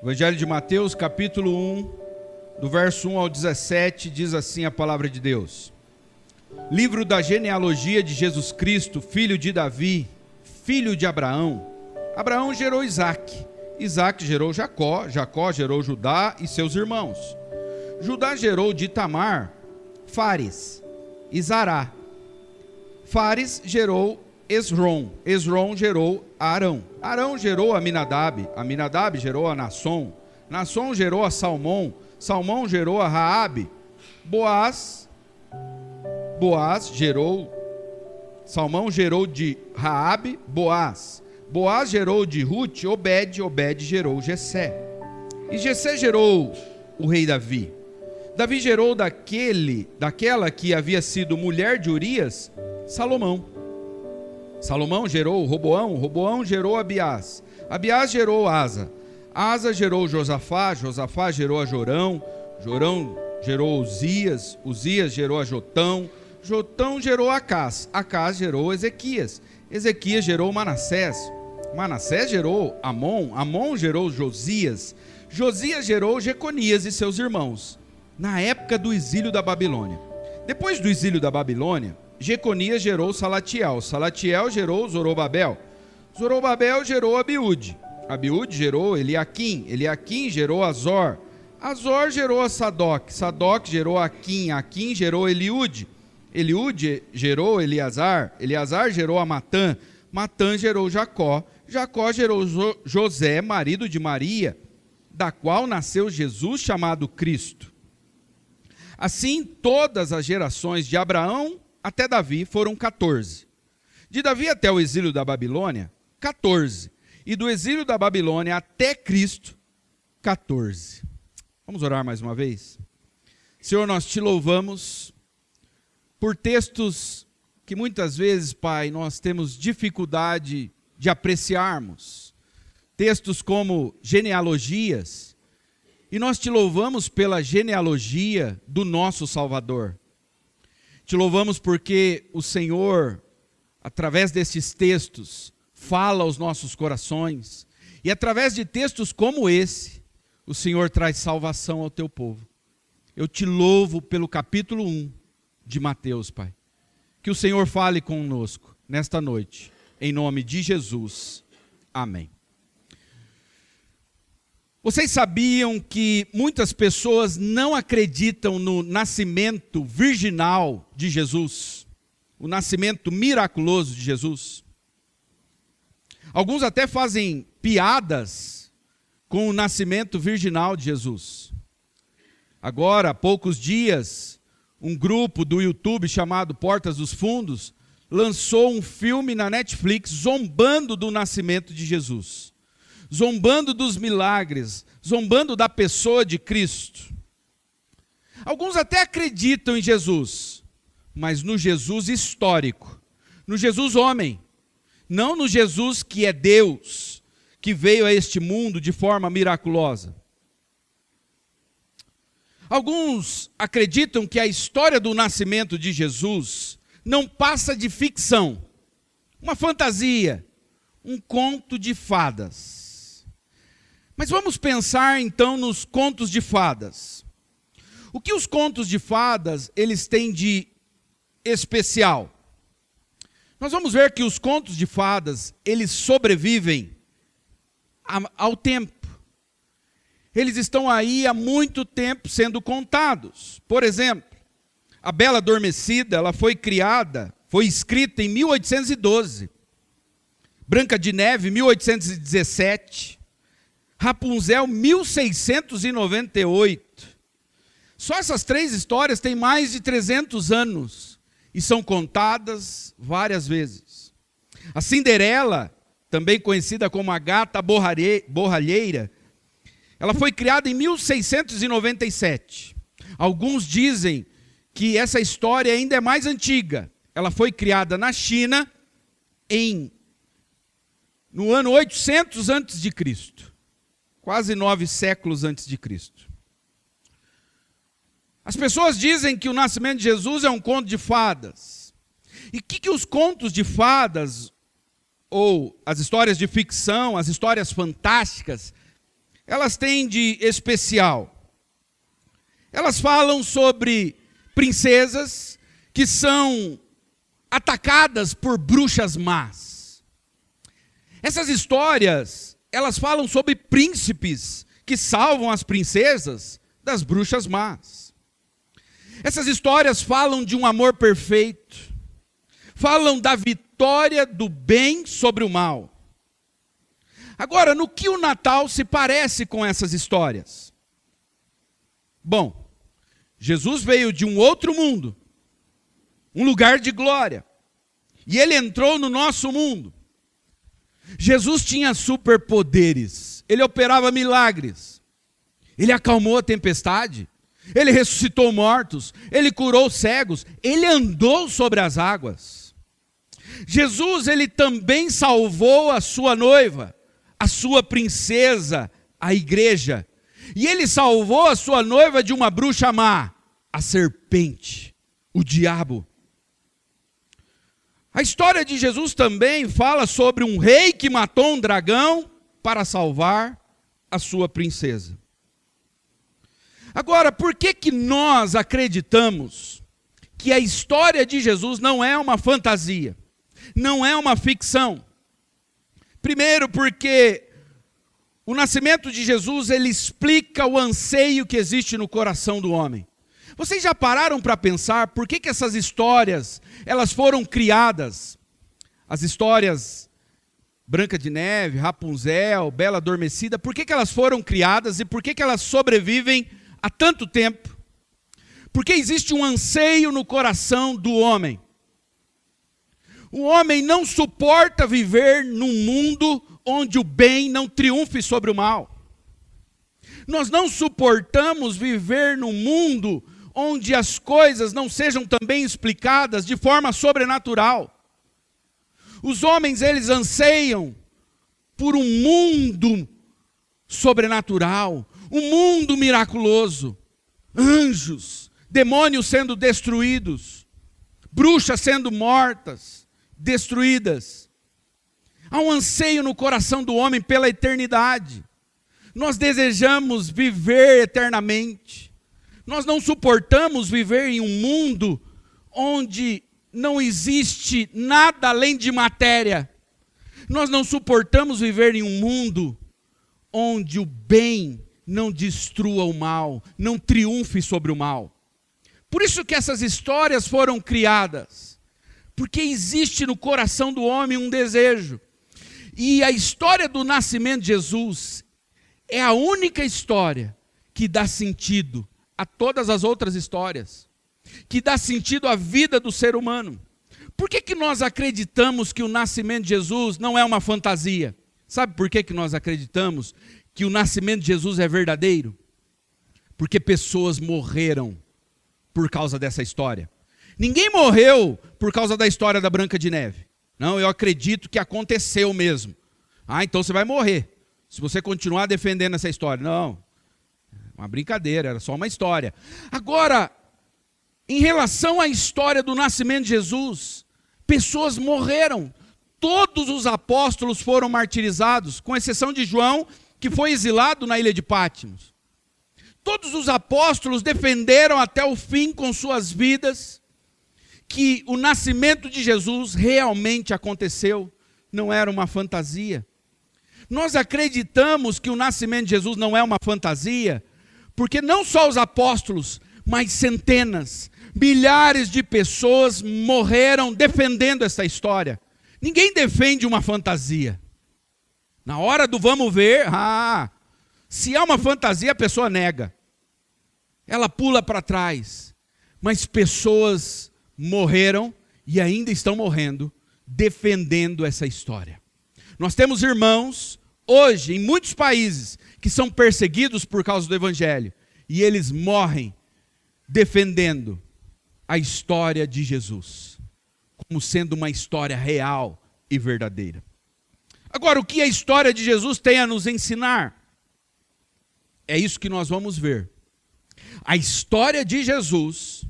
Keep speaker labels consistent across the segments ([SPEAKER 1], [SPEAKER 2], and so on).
[SPEAKER 1] Evangelho de Mateus, capítulo 1, do verso 1 ao 17, diz assim a palavra de Deus. Livro da genealogia de Jesus Cristo, filho de Davi, filho de Abraão. Abraão gerou Isaac. Isaac gerou Jacó, Jacó gerou Judá e seus irmãos. Judá gerou de Tamar, Fares e Zará. Fares gerou Esron. Esron gerou Arão. Arão gerou Aminadab. Aminadab gerou a Nasson. Nasson gerou a Salmão. Salmão gerou a Raabe. Boaz. Boaz gerou. Salmão gerou de Raabe, Boaz. Boaz gerou de Ruth, Obed, Obed gerou Jessé. E Jessé gerou o rei Davi. Davi gerou daquele, daquela que havia sido mulher de Urias, Salomão. Salomão gerou Roboão, Roboão gerou Abiás, Abiás gerou Asa, Asa gerou Josafá, Josafá gerou a Jorão, Jorão gerou Uzias, Uzias gerou a Jotão, Jotão gerou Acás, Acás gerou Ezequias, Ezequias gerou Manassés, Manassés gerou Amon, Amon gerou Josias, Josias gerou Jeconias e seus irmãos, na época do exílio da Babilônia. Depois do exílio da Babilônia, Jeconias gerou Salatiel, Salatiel gerou Zorobabel, Zorobabel gerou Abiúde, Abiúde gerou Eliaquim, Eliaquim gerou Azor, Azor gerou Sadoc, Sadoc gerou Aquim, Aquim gerou Eliúde, Eliúde gerou Eleazar, Eleazar gerou a Matã, Matã gerou Jacó, Jacó gerou José, marido de Maria, da qual nasceu Jesus chamado Cristo. Assim, todas as gerações de Abraão até Davi foram 14. De Davi até o exílio da Babilônia, 14. E do exílio da Babilônia até Cristo, 14. Vamos orar mais uma vez? Senhor, nós te louvamos por textos que muitas vezes, Pai, nós temos dificuldade de apreciarmos. Textos como genealogias. E nós te louvamos pela genealogia do nosso Salvador. Te louvamos porque o Senhor, através desses textos, fala aos nossos corações. E através de textos como esse, o Senhor traz salvação ao teu povo. Eu te louvo pelo capítulo 1 de Mateus, Pai. Que o Senhor fale conosco nesta noite, em nome de Jesus. Amém. Vocês sabiam que muitas pessoas não acreditam no nascimento virginal de Jesus, o nascimento miraculoso de Jesus? Alguns até fazem piadas com o nascimento virginal de Jesus. Agora, há poucos dias, um grupo do YouTube chamado Portas dos Fundos lançou um filme na Netflix zombando do nascimento de Jesus zombando dos milagres, zombando da pessoa de Cristo. Alguns até acreditam em Jesus, mas no Jesus histórico, no Jesus homem, não no Jesus que é Deus, que veio a este mundo de forma miraculosa. Alguns acreditam que a história do nascimento de Jesus não passa de ficção, uma fantasia, um conto de fadas. Mas vamos pensar então nos contos de fadas. O que os contos de fadas eles têm de especial? Nós vamos ver que os contos de fadas, eles sobrevivem ao tempo. Eles estão aí há muito tempo sendo contados. Por exemplo, a Bela Adormecida, ela foi criada, foi escrita em 1812. Branca de Neve, 1817. Rapunzel 1698. Só essas três histórias têm mais de 300 anos e são contadas várias vezes. A Cinderela, também conhecida como a gata borralheira, ela foi criada em 1697. Alguns dizem que essa história ainda é mais antiga. Ela foi criada na China em no ano 800 antes de Cristo quase nove séculos antes de Cristo. As pessoas dizem que o nascimento de Jesus é um conto de fadas. E o que, que os contos de fadas, ou as histórias de ficção, as histórias fantásticas, elas têm de especial? Elas falam sobre princesas que são atacadas por bruxas más. Essas histórias, elas falam sobre príncipes que salvam as princesas das bruxas más. Essas histórias falam de um amor perfeito, falam da vitória do bem sobre o mal. Agora, no que o Natal se parece com essas histórias? Bom, Jesus veio de um outro mundo, um lugar de glória, e ele entrou no nosso mundo. Jesus tinha superpoderes, ele operava milagres, ele acalmou a tempestade, ele ressuscitou mortos, ele curou cegos, ele andou sobre as águas. Jesus, ele também salvou a sua noiva, a sua princesa, a igreja. E ele salvou a sua noiva de uma bruxa má, a serpente, o diabo. A história de Jesus também fala sobre um rei que matou um dragão para salvar a sua princesa. Agora, por que que nós acreditamos que a história de Jesus não é uma fantasia, não é uma ficção? Primeiro, porque o nascimento de Jesus, ele explica o anseio que existe no coração do homem. Vocês já pararam para pensar por que, que essas histórias, elas foram criadas? As histórias Branca de Neve, Rapunzel, Bela Adormecida, por que, que elas foram criadas e por que, que elas sobrevivem há tanto tempo? Porque existe um anseio no coração do homem. O homem não suporta viver num mundo onde o bem não triunfe sobre o mal. Nós não suportamos viver num mundo onde as coisas não sejam também explicadas de forma sobrenatural. Os homens, eles anseiam por um mundo sobrenatural, um mundo miraculoso, anjos, demônios sendo destruídos, bruxas sendo mortas, destruídas. Há um anseio no coração do homem pela eternidade. Nós desejamos viver eternamente. Nós não suportamos viver em um mundo onde não existe nada além de matéria. Nós não suportamos viver em um mundo onde o bem não destrua o mal, não triunfe sobre o mal. Por isso que essas histórias foram criadas. Porque existe no coração do homem um desejo e a história do nascimento de Jesus é a única história que dá sentido a todas as outras histórias, que dá sentido à vida do ser humano. Por que, que nós acreditamos que o nascimento de Jesus não é uma fantasia? Sabe por que, que nós acreditamos que o nascimento de Jesus é verdadeiro? Porque pessoas morreram por causa dessa história. Ninguém morreu por causa da história da Branca de Neve. Não, eu acredito que aconteceu mesmo. Ah, então você vai morrer. Se você continuar defendendo essa história. Não. Uma brincadeira, era só uma história. Agora, em relação à história do nascimento de Jesus, pessoas morreram. Todos os apóstolos foram martirizados, com exceção de João, que foi exilado na ilha de Pátimos. Todos os apóstolos defenderam até o fim com suas vidas que o nascimento de Jesus realmente aconteceu, não era uma fantasia. Nós acreditamos que o nascimento de Jesus não é uma fantasia, porque não só os apóstolos, mas centenas, milhares de pessoas morreram defendendo essa história. Ninguém defende uma fantasia. Na hora do vamos ver, ah, se é uma fantasia, a pessoa nega. Ela pula para trás. Mas pessoas morreram e ainda estão morrendo defendendo essa história. Nós temos irmãos hoje em muitos países que são perseguidos por causa do evangelho e eles morrem defendendo a história de Jesus como sendo uma história real e verdadeira. Agora, o que a história de Jesus tem a nos ensinar? É isso que nós vamos ver. A história de Jesus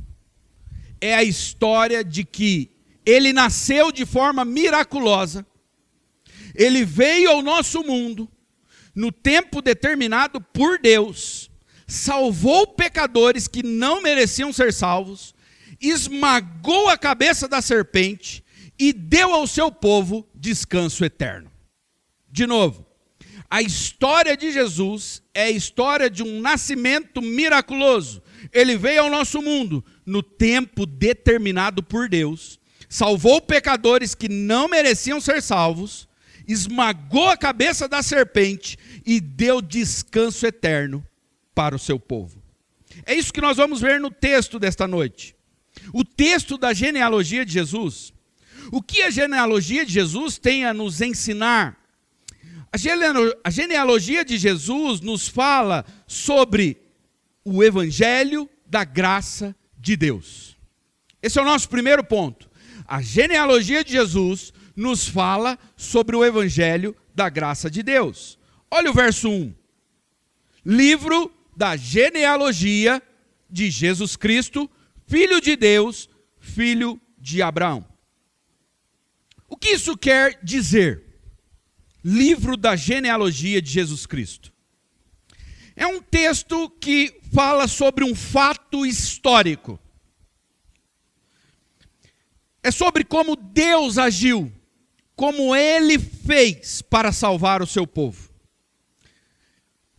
[SPEAKER 1] é a história de que ele nasceu de forma miraculosa, ele veio ao nosso mundo, no tempo determinado por Deus, salvou pecadores que não mereciam ser salvos, esmagou a cabeça da serpente e deu ao seu povo descanso eterno. De novo, a história de Jesus é a história de um nascimento miraculoso. Ele veio ao nosso mundo no tempo determinado por Deus, salvou pecadores que não mereciam ser salvos, esmagou a cabeça da serpente e deu descanso eterno para o seu povo. É isso que nós vamos ver no texto desta noite. O texto da genealogia de Jesus. O que a genealogia de Jesus tem a nos ensinar a genealogia de Jesus nos fala sobre o evangelho da graça de Deus. Esse é o nosso primeiro ponto. A genealogia de Jesus nos fala sobre o evangelho da graça de Deus. Olha o verso 1. Livro da genealogia de Jesus Cristo, filho de Deus, filho de Abraão. O que isso quer dizer? livro da genealogia de Jesus Cristo. É um texto que fala sobre um fato histórico. É sobre como Deus agiu, como ele fez para salvar o seu povo.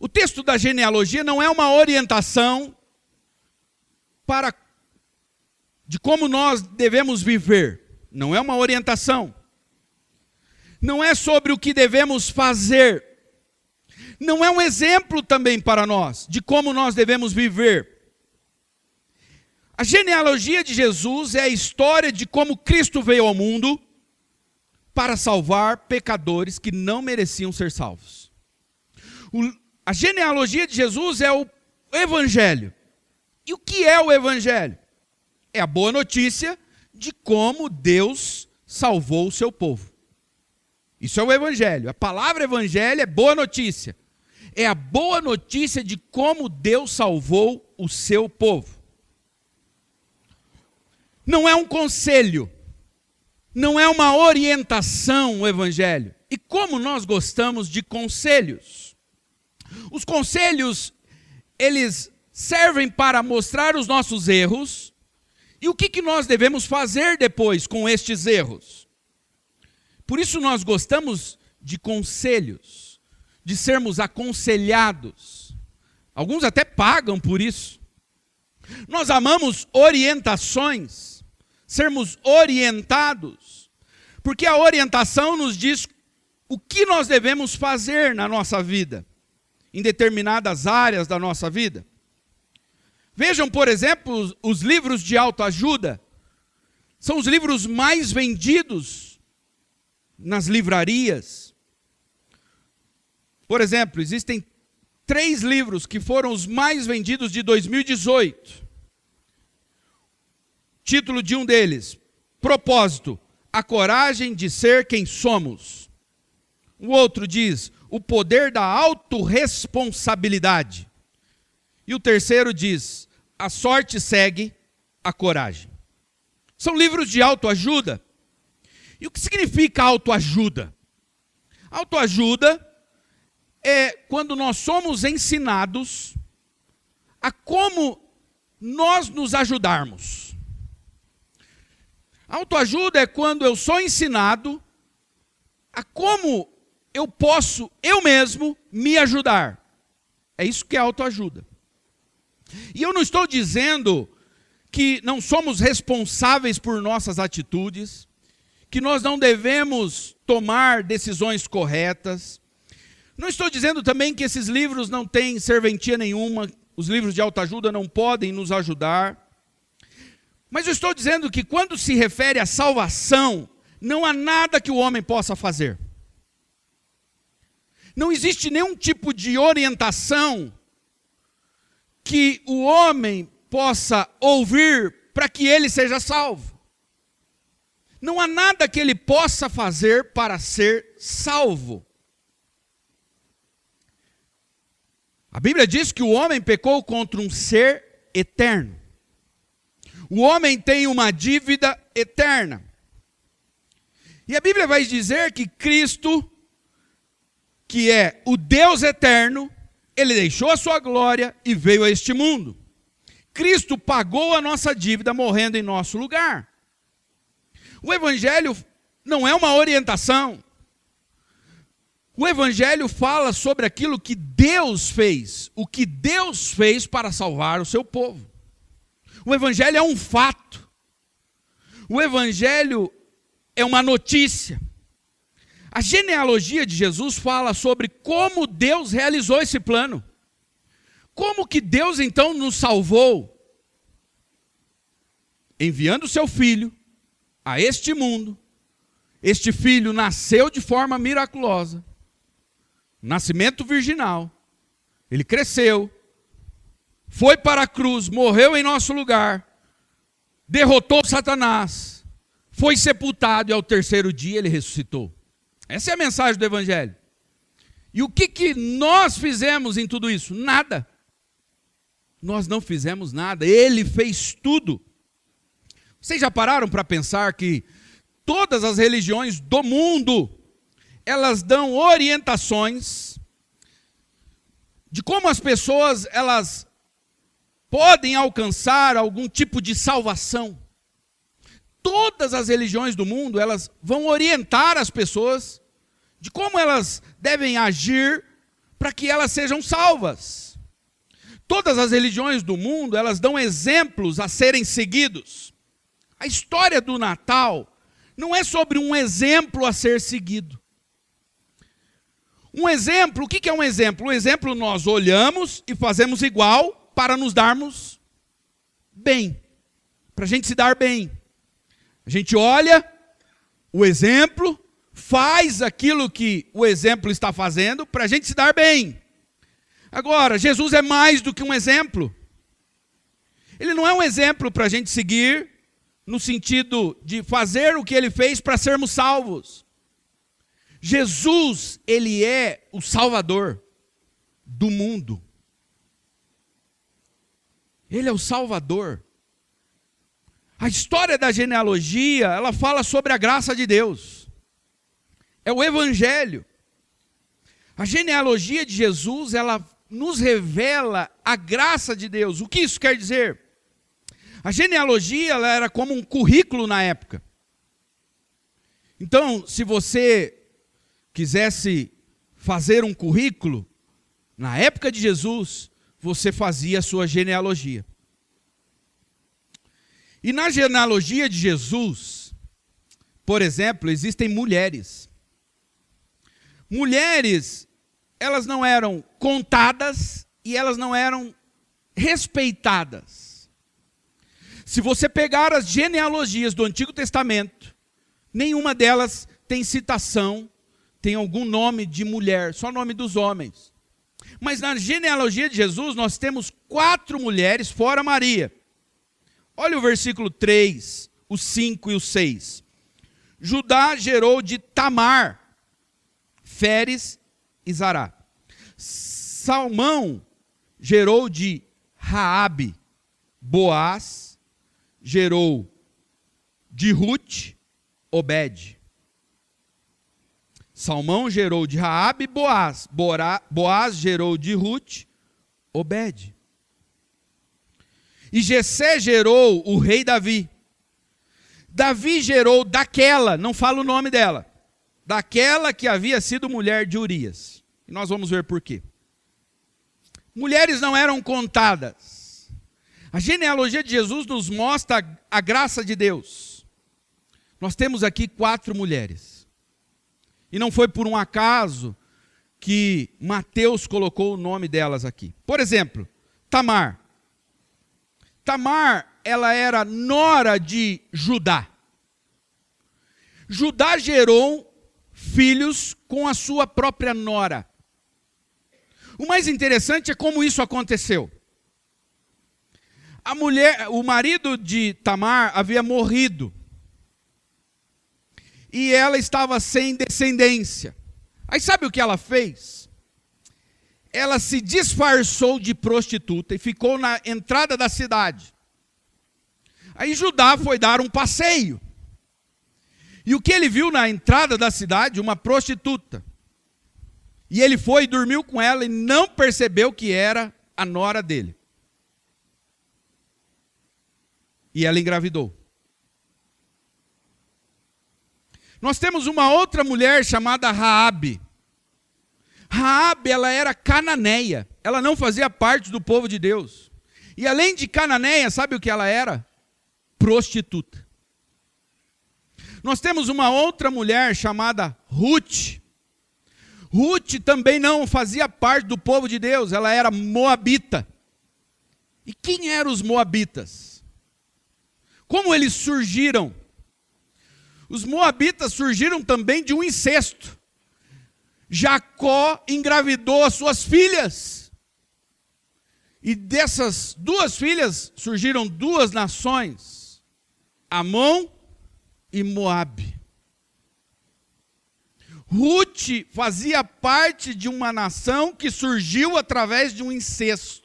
[SPEAKER 1] O texto da genealogia não é uma orientação para de como nós devemos viver, não é uma orientação não é sobre o que devemos fazer, não é um exemplo também para nós de como nós devemos viver. A genealogia de Jesus é a história de como Cristo veio ao mundo para salvar pecadores que não mereciam ser salvos. O, a genealogia de Jesus é o Evangelho. E o que é o Evangelho? É a boa notícia de como Deus salvou o seu povo. Isso é o Evangelho. A palavra Evangelho é boa notícia. É a boa notícia de como Deus salvou o seu povo. Não é um conselho, não é uma orientação o Evangelho. E como nós gostamos de conselhos. Os conselhos, eles servem para mostrar os nossos erros e o que, que nós devemos fazer depois com estes erros. Por isso nós gostamos de conselhos, de sermos aconselhados. Alguns até pagam por isso. Nós amamos orientações, sermos orientados, porque a orientação nos diz o que nós devemos fazer na nossa vida, em determinadas áreas da nossa vida. Vejam, por exemplo, os livros de autoajuda. São os livros mais vendidos nas livrarias. Por exemplo, existem três livros que foram os mais vendidos de 2018. Título de um deles: Propósito: A coragem de ser quem somos. O outro diz: O poder da autorresponsabilidade. E o terceiro diz: A sorte segue a coragem. São livros de autoajuda e o que significa autoajuda? Autoajuda é quando nós somos ensinados a como nós nos ajudarmos. Autoajuda é quando eu sou ensinado a como eu posso eu mesmo me ajudar. É isso que é autoajuda. E eu não estou dizendo que não somos responsáveis por nossas atitudes, que nós não devemos tomar decisões corretas. Não estou dizendo também que esses livros não têm serventia nenhuma, os livros de autoajuda não podem nos ajudar. Mas eu estou dizendo que quando se refere à salvação, não há nada que o homem possa fazer. Não existe nenhum tipo de orientação que o homem possa ouvir para que ele seja salvo. Não há nada que ele possa fazer para ser salvo. A Bíblia diz que o homem pecou contra um ser eterno. O homem tem uma dívida eterna. E a Bíblia vai dizer que Cristo que é o Deus eterno, ele deixou a sua glória e veio a este mundo. Cristo pagou a nossa dívida morrendo em nosso lugar. O Evangelho não é uma orientação. O Evangelho fala sobre aquilo que Deus fez, o que Deus fez para salvar o seu povo. O Evangelho é um fato. O Evangelho é uma notícia. A genealogia de Jesus fala sobre como Deus realizou esse plano. Como que Deus então nos salvou? Enviando seu filho a este mundo. Este filho nasceu de forma miraculosa. Nascimento virginal. Ele cresceu. Foi para a cruz, morreu em nosso lugar. Derrotou Satanás. Foi sepultado e ao terceiro dia ele ressuscitou. Essa é a mensagem do evangelho. E o que, que nós fizemos em tudo isso? Nada. Nós não fizemos nada, ele fez tudo. Vocês já pararam para pensar que todas as religiões do mundo elas dão orientações de como as pessoas elas podem alcançar algum tipo de salvação. Todas as religiões do mundo, elas vão orientar as pessoas de como elas devem agir para que elas sejam salvas. Todas as religiões do mundo, elas dão exemplos a serem seguidos. A história do Natal não é sobre um exemplo a ser seguido. Um exemplo, o que é um exemplo? Um exemplo nós olhamos e fazemos igual para nos darmos bem, para a gente se dar bem. A gente olha o exemplo, faz aquilo que o exemplo está fazendo para a gente se dar bem. Agora, Jesus é mais do que um exemplo. Ele não é um exemplo para a gente seguir, no sentido de fazer o que ele fez para sermos salvos. Jesus, ele é o Salvador do mundo. Ele é o Salvador. A história da genealogia, ela fala sobre a graça de Deus. É o Evangelho. A genealogia de Jesus, ela nos revela a graça de Deus. O que isso quer dizer? A genealogia ela era como um currículo na época. Então, se você quisesse fazer um currículo, na época de Jesus, você fazia a sua genealogia. E na genealogia de Jesus, por exemplo, existem mulheres. Mulheres elas não eram contadas e elas não eram respeitadas. Se você pegar as genealogias do Antigo Testamento, nenhuma delas tem citação, tem algum nome de mulher, só nome dos homens. Mas na genealogia de Jesus nós temos quatro mulheres fora Maria. Olha o versículo 3, o 5 e o 6. Judá gerou de Tamar, Feres e Zará. Salmão gerou de Raabe, Boaz, gerou de Ruth, Obed. Salmão gerou de Raabe, Boaz. Boaz gerou de Ruth, Obed. E Jessé gerou o rei Davi. Davi gerou daquela, não fala o nome dela, daquela que havia sido mulher de Urias. E nós vamos ver por quê. Mulheres não eram contadas. A genealogia de Jesus nos mostra a graça de Deus. Nós temos aqui quatro mulheres. E não foi por um acaso que Mateus colocou o nome delas aqui. Por exemplo, Tamar. Tamar, ela era nora de Judá. Judá gerou filhos com a sua própria nora. O mais interessante é como isso aconteceu. A mulher, o marido de Tamar havia morrido. E ela estava sem descendência. Aí sabe o que ela fez? Ela se disfarçou de prostituta e ficou na entrada da cidade. Aí Judá foi dar um passeio. E o que ele viu na entrada da cidade? Uma prostituta. E ele foi e dormiu com ela e não percebeu que era a nora dele. E ela engravidou. Nós temos uma outra mulher chamada Raabe. Raabe, ela era cananeia. Ela não fazia parte do povo de Deus. E além de cananeia, sabe o que ela era? Prostituta. Nós temos uma outra mulher chamada Ruth. Ruth também não fazia parte do povo de Deus, ela era moabita. E quem eram os moabitas? Como eles surgiram? Os moabitas surgiram também de um incesto. Jacó engravidou as suas filhas. E dessas duas filhas surgiram duas nações: Amon e Moabe. Ruth fazia parte de uma nação que surgiu através de um incesto.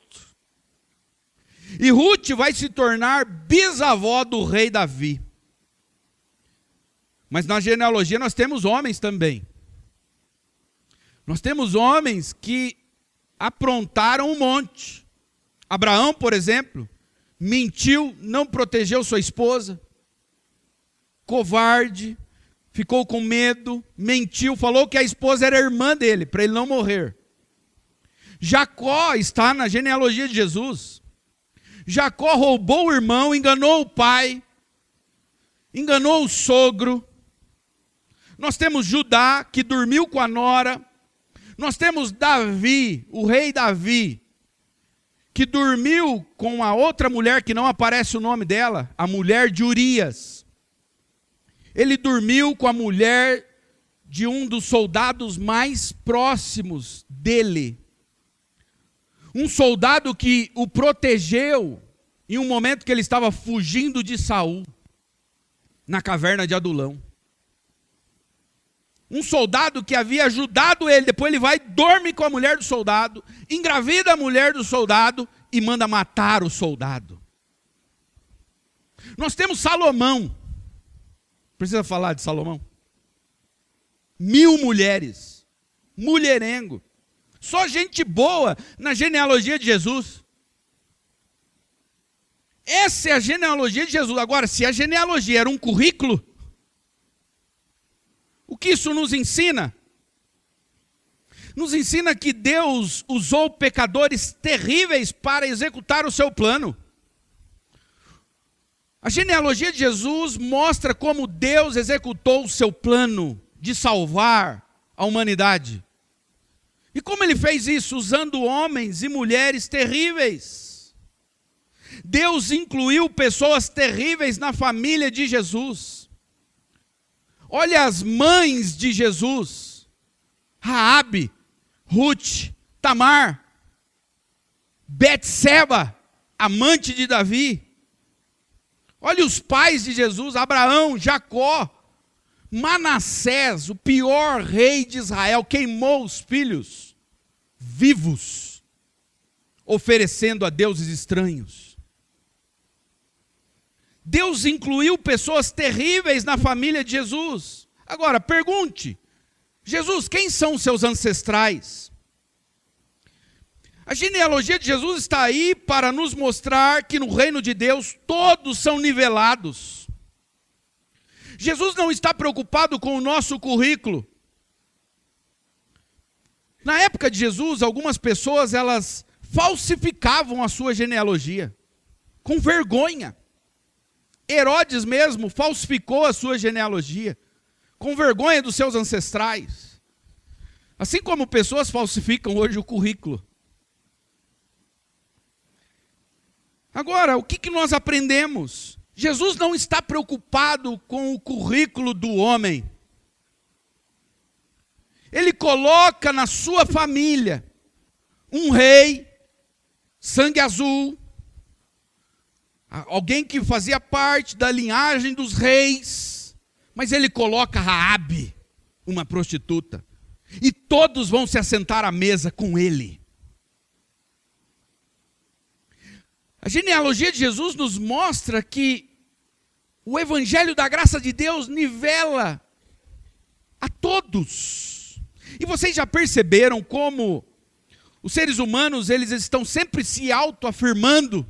[SPEAKER 1] E Ruth vai se tornar bisavó do rei Davi. Mas na genealogia nós temos homens também. Nós temos homens que aprontaram um monte. Abraão, por exemplo, mentiu, não protegeu sua esposa, covarde, ficou com medo, mentiu, falou que a esposa era irmã dele, para ele não morrer. Jacó está na genealogia de Jesus. Jacó roubou o irmão, enganou o pai, enganou o sogro, nós temos Judá, que dormiu com a nora. Nós temos Davi, o rei Davi, que dormiu com a outra mulher que não aparece o nome dela, a mulher de Urias. Ele dormiu com a mulher de um dos soldados mais próximos dele. Um soldado que o protegeu em um momento que ele estava fugindo de Saul, na caverna de Adulão um soldado que havia ajudado ele, depois ele vai, dorme com a mulher do soldado, engravida a mulher do soldado e manda matar o soldado. Nós temos Salomão. Precisa falar de Salomão? Mil mulheres, mulherengo, só gente boa na genealogia de Jesus. Essa é a genealogia de Jesus. Agora, se a genealogia era um currículo, o que isso nos ensina? Nos ensina que Deus usou pecadores terríveis para executar o seu plano. A genealogia de Jesus mostra como Deus executou o seu plano de salvar a humanidade. E como ele fez isso? Usando homens e mulheres terríveis. Deus incluiu pessoas terríveis na família de Jesus. Olha as mães de Jesus: Raabe, Ruth, Tamar, Betseba, amante de Davi. Olha os pais de Jesus: Abraão, Jacó, Manassés, o pior rei de Israel, queimou os filhos vivos, oferecendo a deuses estranhos. Deus incluiu pessoas terríveis na família de Jesus. Agora, pergunte: Jesus, quem são seus ancestrais? A genealogia de Jesus está aí para nos mostrar que no reino de Deus todos são nivelados. Jesus não está preocupado com o nosso currículo. Na época de Jesus, algumas pessoas elas falsificavam a sua genealogia com vergonha. Herodes mesmo falsificou a sua genealogia, com vergonha dos seus ancestrais. Assim como pessoas falsificam hoje o currículo. Agora, o que, que nós aprendemos? Jesus não está preocupado com o currículo do homem. Ele coloca na sua família um rei, sangue azul, alguém que fazia parte da linhagem dos reis, mas ele coloca Raabe, uma prostituta, e todos vão se assentar à mesa com ele. A genealogia de Jesus nos mostra que o evangelho da graça de Deus nivela a todos. E vocês já perceberam como os seres humanos, eles estão sempre se autoafirmando?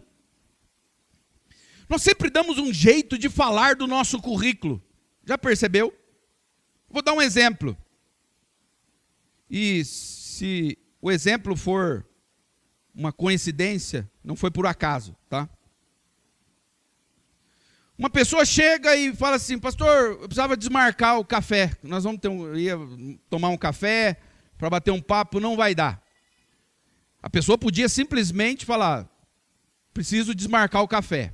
[SPEAKER 1] Nós sempre damos um jeito de falar do nosso currículo. Já percebeu? Vou dar um exemplo. E se o exemplo for uma coincidência, não foi por acaso, tá? Uma pessoa chega e fala assim, pastor, eu precisava desmarcar o café. Nós vamos ter um, ia tomar um café para bater um papo, não vai dar. A pessoa podia simplesmente falar, preciso desmarcar o café.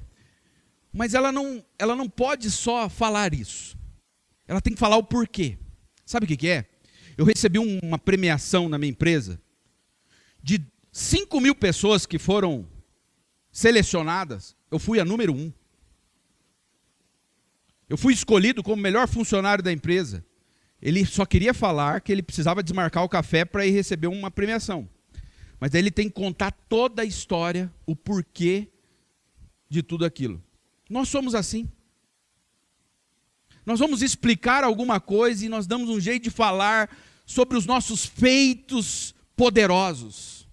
[SPEAKER 1] Mas ela não, ela não pode só falar isso. Ela tem que falar o porquê. Sabe o que, que é? Eu recebi uma premiação na minha empresa de 5 mil pessoas que foram selecionadas, eu fui a número um. Eu fui escolhido como melhor funcionário da empresa. Ele só queria falar que ele precisava desmarcar o café para ir receber uma premiação. Mas daí ele tem que contar toda a história, o porquê de tudo aquilo. Nós somos assim. Nós vamos explicar alguma coisa e nós damos um jeito de falar sobre os nossos feitos poderosos.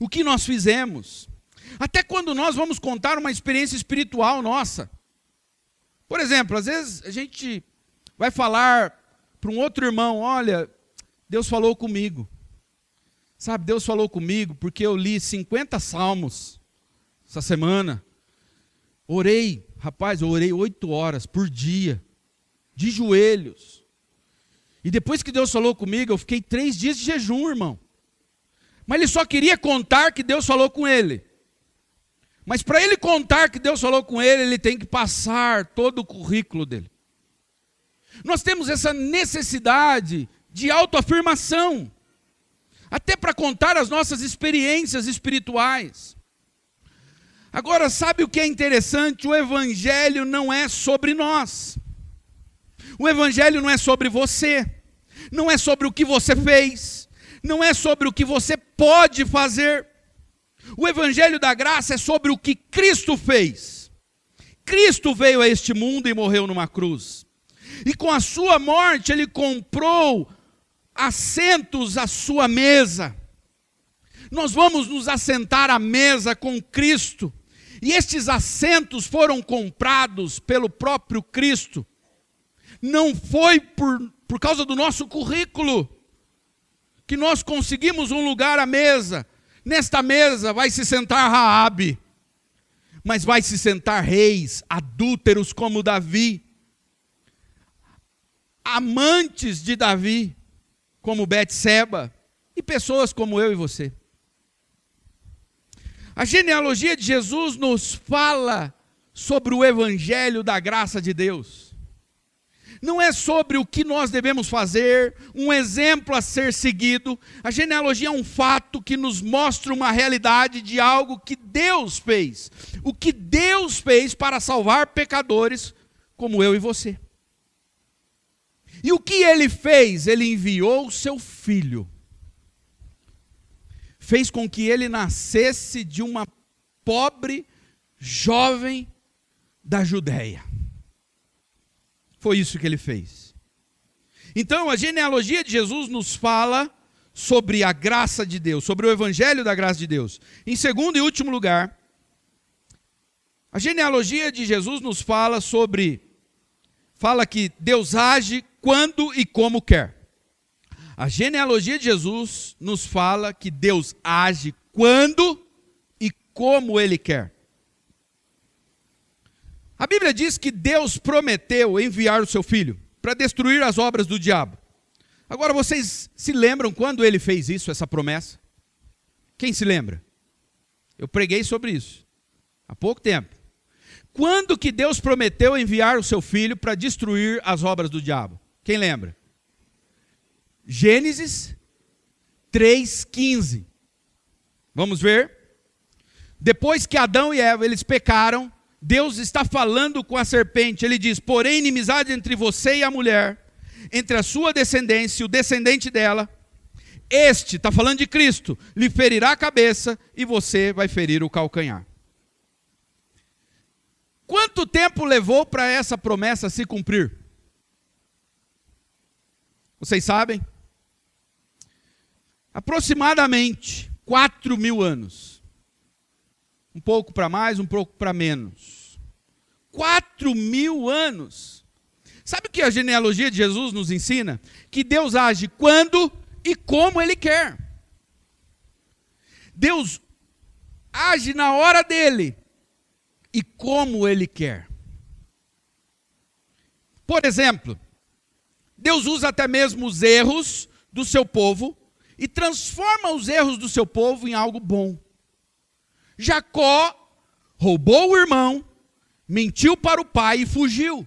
[SPEAKER 1] O que nós fizemos. Até quando nós vamos contar uma experiência espiritual nossa. Por exemplo, às vezes a gente vai falar para um outro irmão: olha, Deus falou comigo. Sabe, Deus falou comigo porque eu li 50 salmos essa semana. Orei, rapaz, eu orei oito horas por dia, de joelhos. E depois que Deus falou comigo, eu fiquei três dias de jejum, irmão. Mas ele só queria contar que Deus falou com ele. Mas para ele contar que Deus falou com ele, ele tem que passar todo o currículo dele. Nós temos essa necessidade de autoafirmação, até para contar as nossas experiências espirituais. Agora, sabe o que é interessante? O Evangelho não é sobre nós, o Evangelho não é sobre você, não é sobre o que você fez, não é sobre o que você pode fazer. O Evangelho da Graça é sobre o que Cristo fez. Cristo veio a este mundo e morreu numa cruz. E com a sua morte, ele comprou assentos à sua mesa. Nós vamos nos assentar à mesa com Cristo. E estes assentos foram comprados pelo próprio Cristo. Não foi por, por causa do nosso currículo que nós conseguimos um lugar à mesa Nesta mesa vai se sentar Raabe, mas vai se sentar reis, adúlteros como Davi, amantes de Davi, como Betseba, e pessoas como eu e você. A genealogia de Jesus nos fala sobre o evangelho da graça de Deus não é sobre o que nós devemos fazer, um exemplo a ser seguido. A genealogia é um fato que nos mostra uma realidade de algo que Deus fez. O que Deus fez para salvar pecadores como eu e você. E o que ele fez? Ele enviou o seu filho. Fez com que ele nascesse de uma pobre jovem da Judéia. Foi isso que ele fez. Então, a genealogia de Jesus nos fala sobre a graça de Deus, sobre o evangelho da graça de Deus. Em segundo e último lugar, a genealogia de Jesus nos fala sobre fala que Deus age quando e como quer. A genealogia de Jesus nos fala que Deus age quando e como ele quer. A Bíblia diz que Deus prometeu enviar o seu filho para destruir as obras do diabo. Agora vocês se lembram quando ele fez isso, essa promessa? Quem se lembra? Eu preguei sobre isso há pouco tempo. Quando que Deus prometeu enviar o seu filho para destruir as obras do diabo? Quem lembra? Gênesis 3:15. Vamos ver? Depois que Adão e Eva eles pecaram, Deus está falando com a serpente. Ele diz: Porém, inimizade entre você e a mulher, entre a sua descendência e o descendente dela. Este, está falando de Cristo, lhe ferirá a cabeça e você vai ferir o calcanhar. Quanto tempo levou para essa promessa se cumprir? Vocês sabem? Aproximadamente 4 mil anos. Um pouco para mais, um pouco para menos. 4 mil anos. Sabe o que a genealogia de Jesus nos ensina? Que Deus age quando e como Ele quer. Deus age na hora dele e como Ele quer. Por exemplo, Deus usa até mesmo os erros do seu povo e transforma os erros do seu povo em algo bom. Jacó roubou o irmão, mentiu para o pai e fugiu.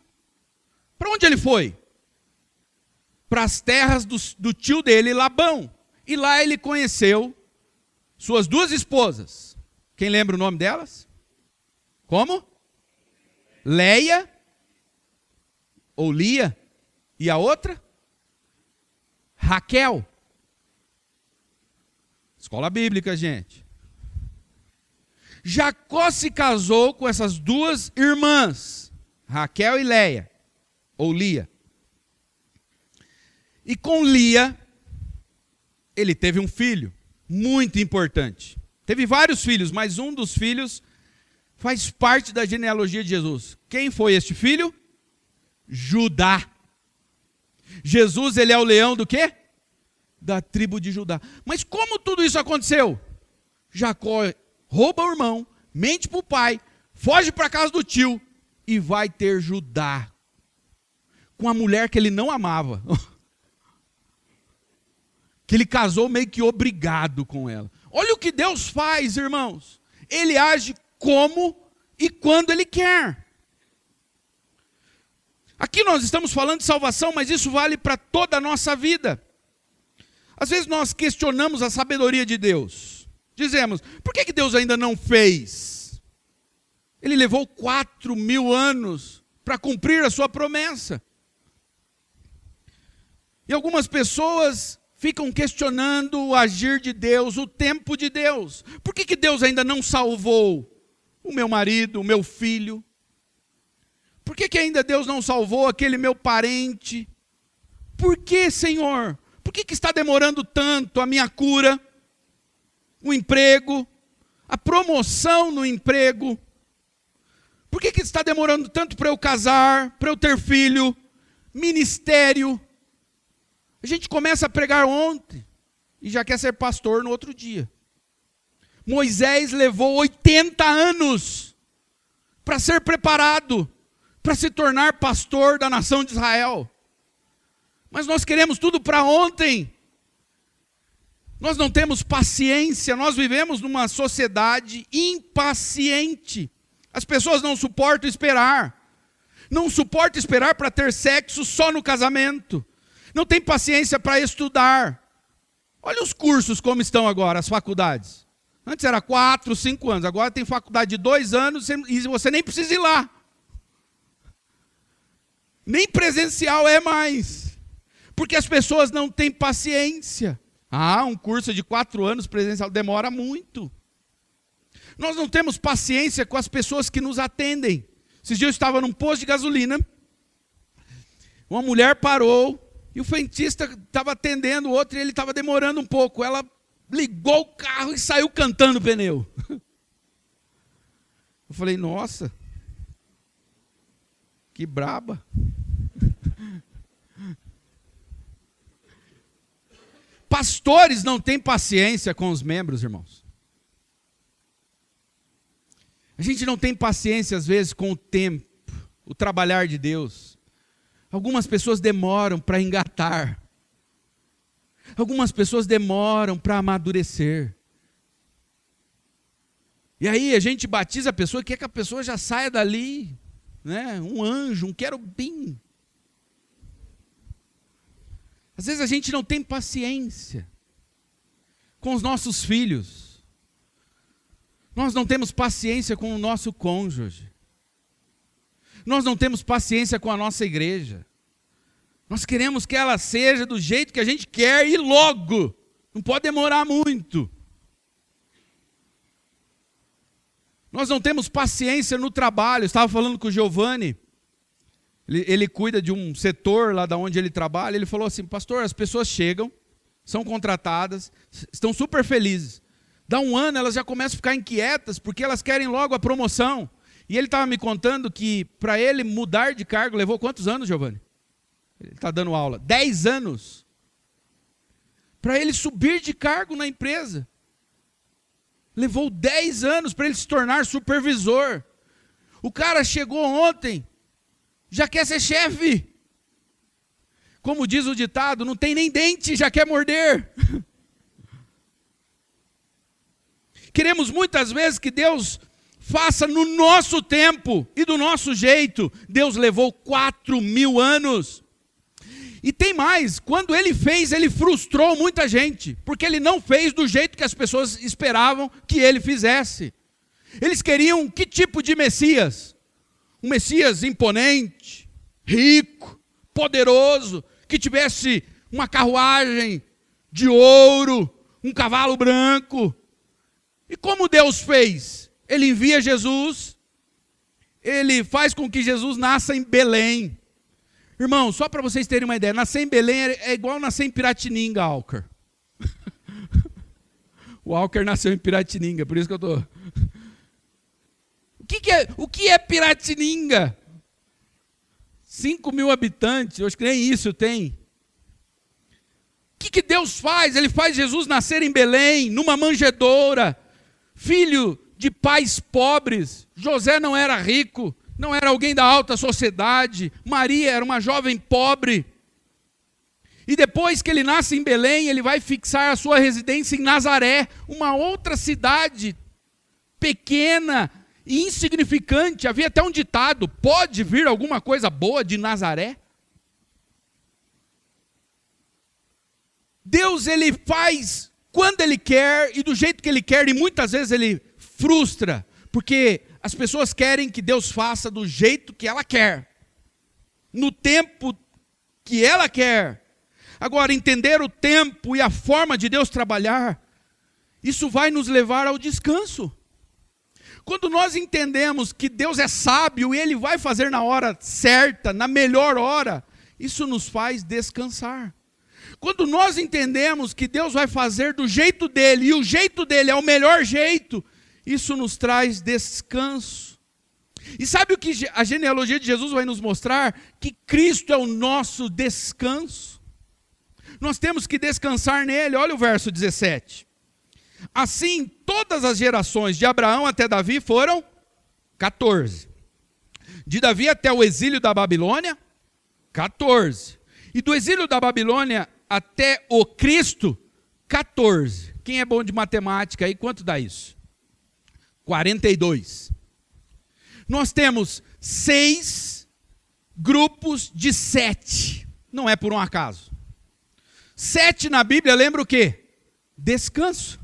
[SPEAKER 1] Para onde ele foi? Para as terras do, do tio dele, Labão. E lá ele conheceu suas duas esposas. Quem lembra o nome delas? Como? Leia ou Lia. E a outra? Raquel. Escola bíblica, gente. Jacó se casou com essas duas irmãs, Raquel e Leia, ou Lia. E com Lia, ele teve um filho, muito importante. Teve vários filhos, mas um dos filhos faz parte da genealogia de Jesus. Quem foi este filho? Judá. Jesus, ele é o leão do quê? Da tribo de Judá. Mas como tudo isso aconteceu? Jacó rouba o irmão, mente para o pai, foge para a casa do tio e vai ter Judá com a mulher que ele não amava. que ele casou meio que obrigado com ela. Olha o que Deus faz, irmãos. Ele age como e quando ele quer. Aqui nós estamos falando de salvação, mas isso vale para toda a nossa vida. Às vezes nós questionamos a sabedoria de Deus. Dizemos, por que, que Deus ainda não fez? Ele levou quatro mil anos para cumprir a sua promessa. E algumas pessoas ficam questionando o agir de Deus, o tempo de Deus. Por que, que Deus ainda não salvou o meu marido, o meu filho? Por que, que ainda Deus não salvou aquele meu parente? Por que, Senhor? Por que, que está demorando tanto a minha cura, o emprego, a promoção no emprego? Por que, que está demorando tanto para eu casar, para eu ter filho, ministério? A gente começa a pregar ontem e já quer ser pastor no outro dia. Moisés levou 80 anos para ser preparado para se tornar pastor da nação de Israel. Mas nós queremos tudo para ontem. Nós não temos paciência, nós vivemos numa sociedade impaciente. As pessoas não suportam esperar. Não suportam esperar para ter sexo só no casamento. Não tem paciência para estudar. Olha os cursos como estão agora, as faculdades. Antes era quatro, cinco anos, agora tem faculdade de dois anos e você nem precisa ir lá nem presencial é mais, porque as pessoas não têm paciência. Ah, um curso de quatro anos presencial demora muito. Nós não temos paciência com as pessoas que nos atendem. Esses dias eu estava num posto de gasolina, uma mulher parou e o frentista estava atendendo o outro e ele estava demorando um pouco. Ela ligou o carro e saiu cantando o pneu. Eu falei, nossa, que braba. Pastores não têm paciência com os membros, irmãos. A gente não tem paciência, às vezes, com o tempo, o trabalhar de Deus. Algumas pessoas demoram para engatar. Algumas pessoas demoram para amadurecer. E aí a gente batiza a pessoa quer que a pessoa já saia dali, né? Um anjo, um querubim. Às vezes a gente não tem paciência com os nossos filhos. Nós não temos paciência com o nosso cônjuge. Nós não temos paciência com a nossa igreja. Nós queremos que ela seja do jeito que a gente quer e logo. Não pode demorar muito. Nós não temos paciência no trabalho. Eu estava falando com o Giovanni. Ele, ele cuida de um setor lá da onde ele trabalha. Ele falou assim: Pastor, as pessoas chegam, são contratadas, estão super felizes. Dá um ano, elas já começam a ficar inquietas, porque elas querem logo a promoção. E ele estava me contando que para ele mudar de cargo levou quantos anos, Giovanni? Ele está dando aula. Dez anos. Para ele subir de cargo na empresa. Levou dez anos para ele se tornar supervisor. O cara chegou ontem, já quer ser chefe. Como diz o ditado, não tem nem dente, já quer morder. Queremos muitas vezes que Deus faça no nosso tempo e do nosso jeito. Deus levou quatro mil anos. E tem mais, quando ele fez, ele frustrou muita gente, porque ele não fez do jeito que as pessoas esperavam que ele fizesse. Eles queriam que tipo de Messias? Um Messias imponente, rico, poderoso, que tivesse uma carruagem de ouro, um cavalo branco. E como Deus fez? Ele envia Jesus, ele faz com que Jesus nasça em Belém. Irmão, só para vocês terem uma ideia, nascer em Belém é igual nascer em Piratininga, Alker. o Alker nasceu em Piratininga, por isso que eu estou. O que, que, é, o que é Piratininga? 5 mil habitantes, eu acho que nem isso tem. O que, que Deus faz? Ele faz Jesus nascer em Belém, numa manjedoura, filho de pais pobres. José não era rico, não era alguém da alta sociedade. Maria era uma jovem pobre. E depois que ele nasce em Belém, ele vai fixar a sua residência em Nazaré, uma outra cidade pequena insignificante. Havia até um ditado: pode vir alguma coisa boa de Nazaré? Deus ele faz quando ele quer e do jeito que ele quer, e muitas vezes ele frustra, porque as pessoas querem que Deus faça do jeito que ela quer, no tempo que ela quer. Agora, entender o tempo e a forma de Deus trabalhar, isso vai nos levar ao descanso. Quando nós entendemos que Deus é sábio e Ele vai fazer na hora certa, na melhor hora, isso nos faz descansar. Quando nós entendemos que Deus vai fazer do jeito dele e o jeito dele é o melhor jeito, isso nos traz descanso. E sabe o que a genealogia de Jesus vai nos mostrar? Que Cristo é o nosso descanso. Nós temos que descansar nele. Olha o verso 17. Assim, todas as gerações de Abraão até Davi foram 14. De Davi até o exílio da Babilônia, 14. E do exílio da Babilônia até o Cristo, 14. Quem é bom de matemática aí, quanto dá isso? 42. Nós temos seis grupos de sete. Não é por um acaso. Sete na Bíblia lembra o quê? Descanso.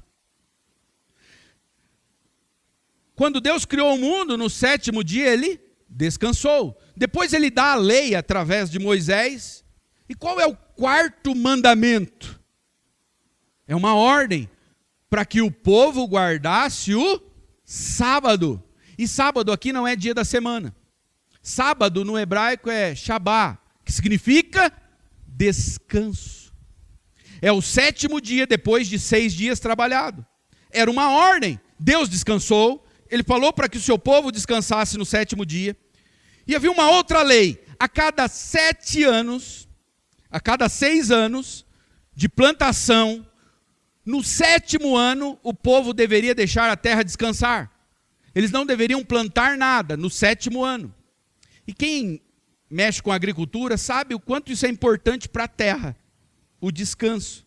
[SPEAKER 1] Quando Deus criou o mundo, no sétimo dia ele descansou. Depois ele dá a lei através de Moisés. E qual é o quarto mandamento? É uma ordem para que o povo guardasse o sábado. E sábado aqui não é dia da semana. Sábado no hebraico é Shabá, que significa descanso. É o sétimo dia depois de seis dias trabalhado. Era uma ordem. Deus descansou. Ele falou para que o seu povo descansasse no sétimo dia. E havia uma outra lei. A cada sete anos, a cada seis anos de plantação, no sétimo ano, o povo deveria deixar a terra descansar. Eles não deveriam plantar nada no sétimo ano. E quem mexe com agricultura sabe o quanto isso é importante para a terra, o descanso,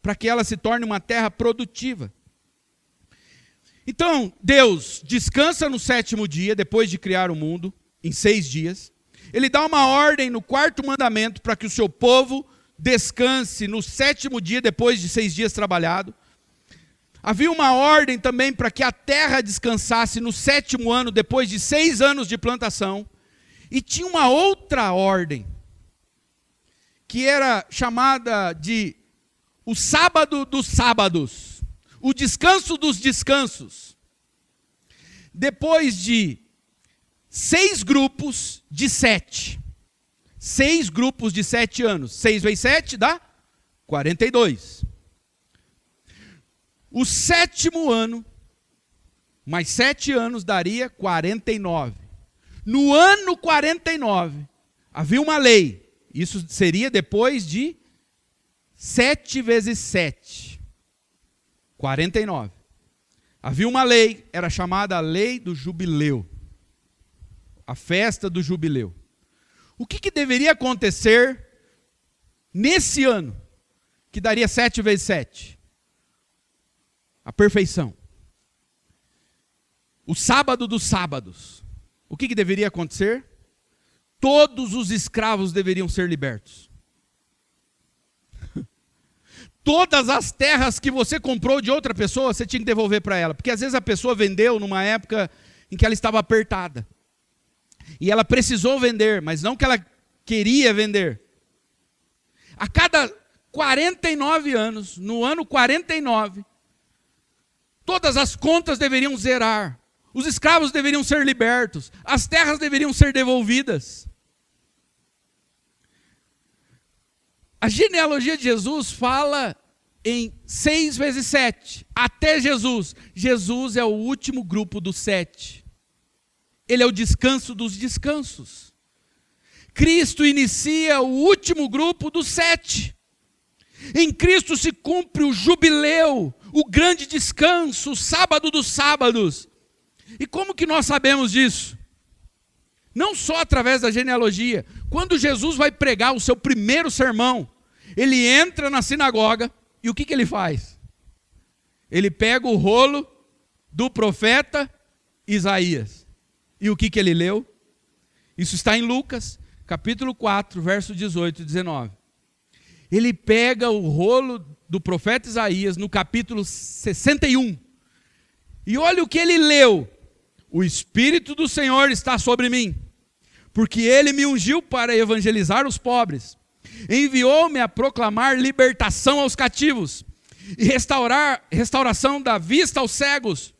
[SPEAKER 1] para que ela se torne uma terra produtiva. Então, Deus descansa no sétimo dia, depois de criar o mundo, em seis dias. Ele dá uma ordem no quarto mandamento para que o seu povo descanse no sétimo dia, depois de seis dias trabalhado. Havia uma ordem também para que a terra descansasse no sétimo ano, depois de seis anos de plantação. E tinha uma outra ordem, que era chamada de o sábado dos sábados, o descanso dos descansos. Depois de seis grupos de sete, seis grupos de sete anos. Seis vezes sete dá 42. O sétimo ano, mais sete anos daria 49. No ano 49, havia uma lei. Isso seria depois de sete vezes sete. 49. Havia uma lei, era chamada a lei do jubileu. A festa do jubileu. O que, que deveria acontecer nesse ano? Que daria sete vezes sete? A perfeição. O sábado dos sábados. O que, que deveria acontecer? Todos os escravos deveriam ser libertos. Todas as terras que você comprou de outra pessoa, você tinha que devolver para ela. Porque às vezes a pessoa vendeu numa época em que ela estava apertada. E ela precisou vender, mas não que ela queria vender. A cada 49 anos, no ano 49, todas as contas deveriam zerar. Os escravos deveriam ser libertos, as terras deveriam ser devolvidas. A genealogia de Jesus fala em seis vezes sete, até Jesus. Jesus é o último grupo dos sete. Ele é o descanso dos descansos. Cristo inicia o último grupo dos sete. Em Cristo se cumpre o jubileu, o grande descanso, o sábado dos sábados. E como que nós sabemos disso? Não só através da genealogia. Quando Jesus vai pregar o seu primeiro sermão, ele entra na sinagoga e o que, que ele faz? Ele pega o rolo do profeta Isaías. E o que, que ele leu? Isso está em Lucas, capítulo 4, verso 18 e 19. Ele pega o rolo do profeta Isaías no capítulo 61. E olha o que ele leu. O Espírito do Senhor está sobre mim, porque ele me ungiu para evangelizar os pobres, enviou-me a proclamar libertação aos cativos e restaurar restauração da vista aos cegos,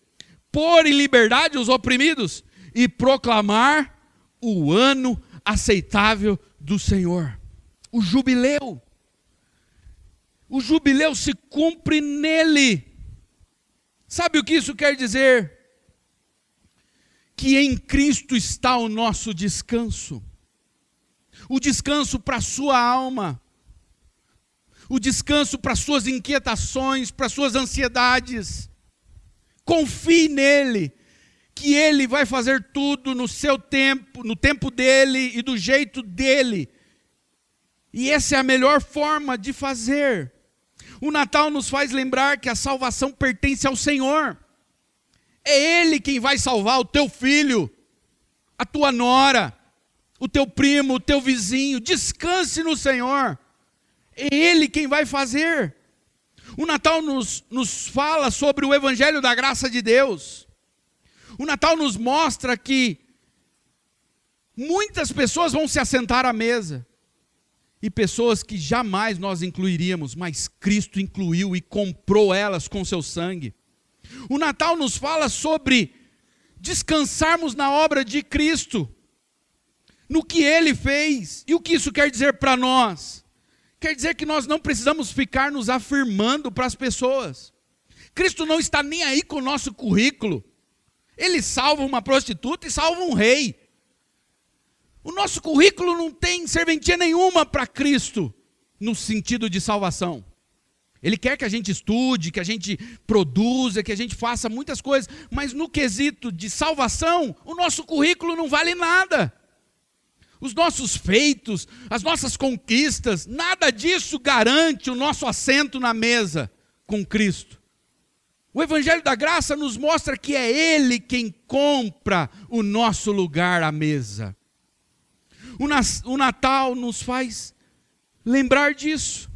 [SPEAKER 1] pôr em liberdade os oprimidos e proclamar o ano aceitável do Senhor. O jubileu. O jubileu se cumpre nele. Sabe o que isso quer dizer? Que em Cristo está o nosso descanso. O descanso para a sua alma, o descanso para suas inquietações, para suas ansiedades. Confie nele, que ele vai fazer tudo no seu tempo, no tempo dele e do jeito dele. E essa é a melhor forma de fazer. O Natal nos faz lembrar que a salvação pertence ao Senhor. É Ele quem vai salvar o teu filho, a tua nora, o teu primo, o teu vizinho. Descanse no Senhor. É Ele quem vai fazer. O Natal nos, nos fala sobre o Evangelho da graça de Deus. O Natal nos mostra que muitas pessoas vão se assentar à mesa. E pessoas que jamais nós incluiríamos, mas Cristo incluiu e comprou elas com seu sangue. O Natal nos fala sobre descansarmos na obra de Cristo, no que ele fez. E o que isso quer dizer para nós? Quer dizer que nós não precisamos ficar nos afirmando para as pessoas. Cristo não está nem aí com o nosso currículo. Ele salva uma prostituta e salva um rei. O nosso currículo não tem serventia nenhuma para Cristo no sentido de salvação. Ele quer que a gente estude, que a gente produza, que a gente faça muitas coisas, mas no quesito de salvação, o nosso currículo não vale nada. Os nossos feitos, as nossas conquistas, nada disso garante o nosso assento na mesa com Cristo. O Evangelho da Graça nos mostra que é Ele quem compra o nosso lugar à mesa. O Natal nos faz lembrar disso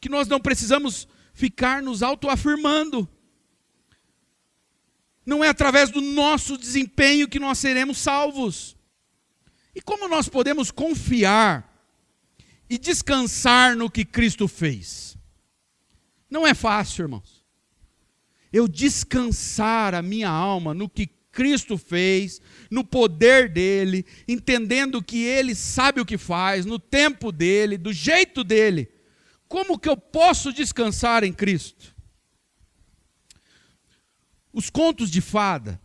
[SPEAKER 1] que nós não precisamos ficar nos autoafirmando. Não é através do nosso desempenho que nós seremos salvos. E como nós podemos confiar e descansar no que Cristo fez? Não é fácil, irmãos. Eu descansar a minha alma no que Cristo fez, no poder dele, entendendo que ele sabe o que faz, no tempo dele, do jeito dele como que eu posso descansar em Cristo? Os contos de fada,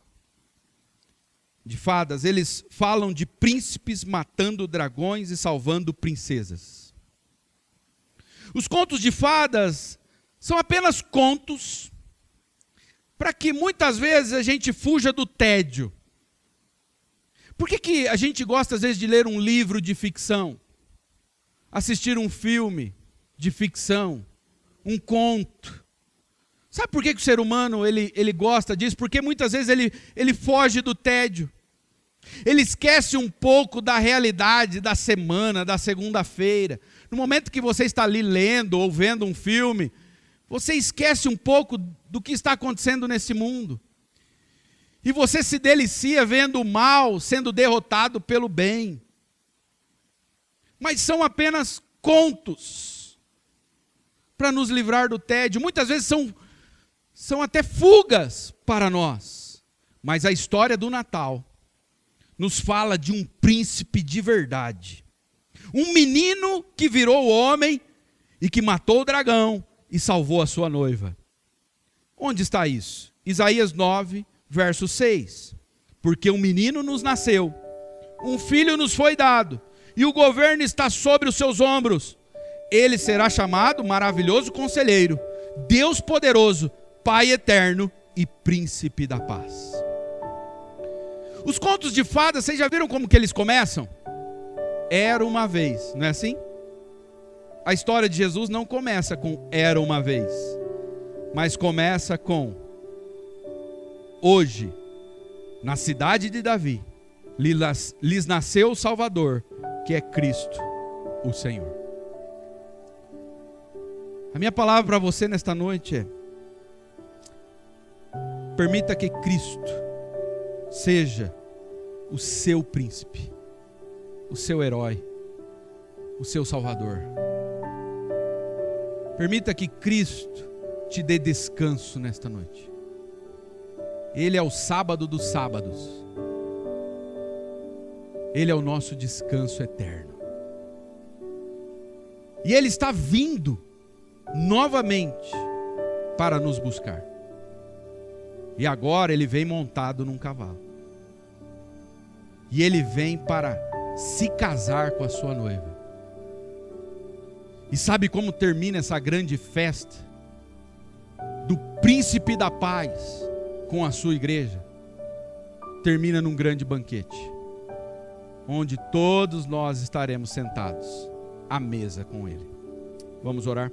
[SPEAKER 1] de fadas, eles falam de príncipes matando dragões e salvando princesas. Os contos de fadas são apenas contos para que muitas vezes a gente fuja do tédio. Por que, que a gente gosta às vezes de ler um livro de ficção? Assistir um filme de ficção, um conto. Sabe por que, que o ser humano ele, ele gosta disso? Porque muitas vezes ele, ele foge do tédio. Ele esquece um pouco da realidade da semana, da segunda-feira. No momento que você está ali lendo ou vendo um filme, você esquece um pouco do que está acontecendo nesse mundo. E você se delicia vendo o mal sendo derrotado pelo bem. Mas são apenas contos para nos livrar do tédio. Muitas vezes são são até fugas para nós. Mas a história do Natal nos fala de um príncipe de verdade. Um menino que virou homem e que matou o dragão e salvou a sua noiva. Onde está isso? Isaías 9, verso 6. Porque um menino nos nasceu, um filho nos foi dado, e o governo está sobre os seus ombros. Ele será chamado maravilhoso conselheiro, Deus poderoso, Pai eterno e príncipe da paz. Os contos de fadas, vocês já viram como que eles começam? Era uma vez, não é assim? A história de Jesus não começa com era uma vez, mas começa com hoje, na cidade de Davi, lhes nasceu o Salvador, que é Cristo, o Senhor. A minha palavra para você nesta noite é: Permita que Cristo seja o seu príncipe, o seu herói, o seu salvador. Permita que Cristo te dê descanso nesta noite. Ele é o sábado dos sábados. Ele é o nosso descanso eterno. E Ele está vindo novamente para nos buscar. E agora ele vem montado num cavalo. E ele vem para se casar com a sua noiva. E sabe como termina essa grande festa do príncipe da paz com a sua igreja? Termina num grande banquete, onde todos nós estaremos sentados à mesa com ele. Vamos orar?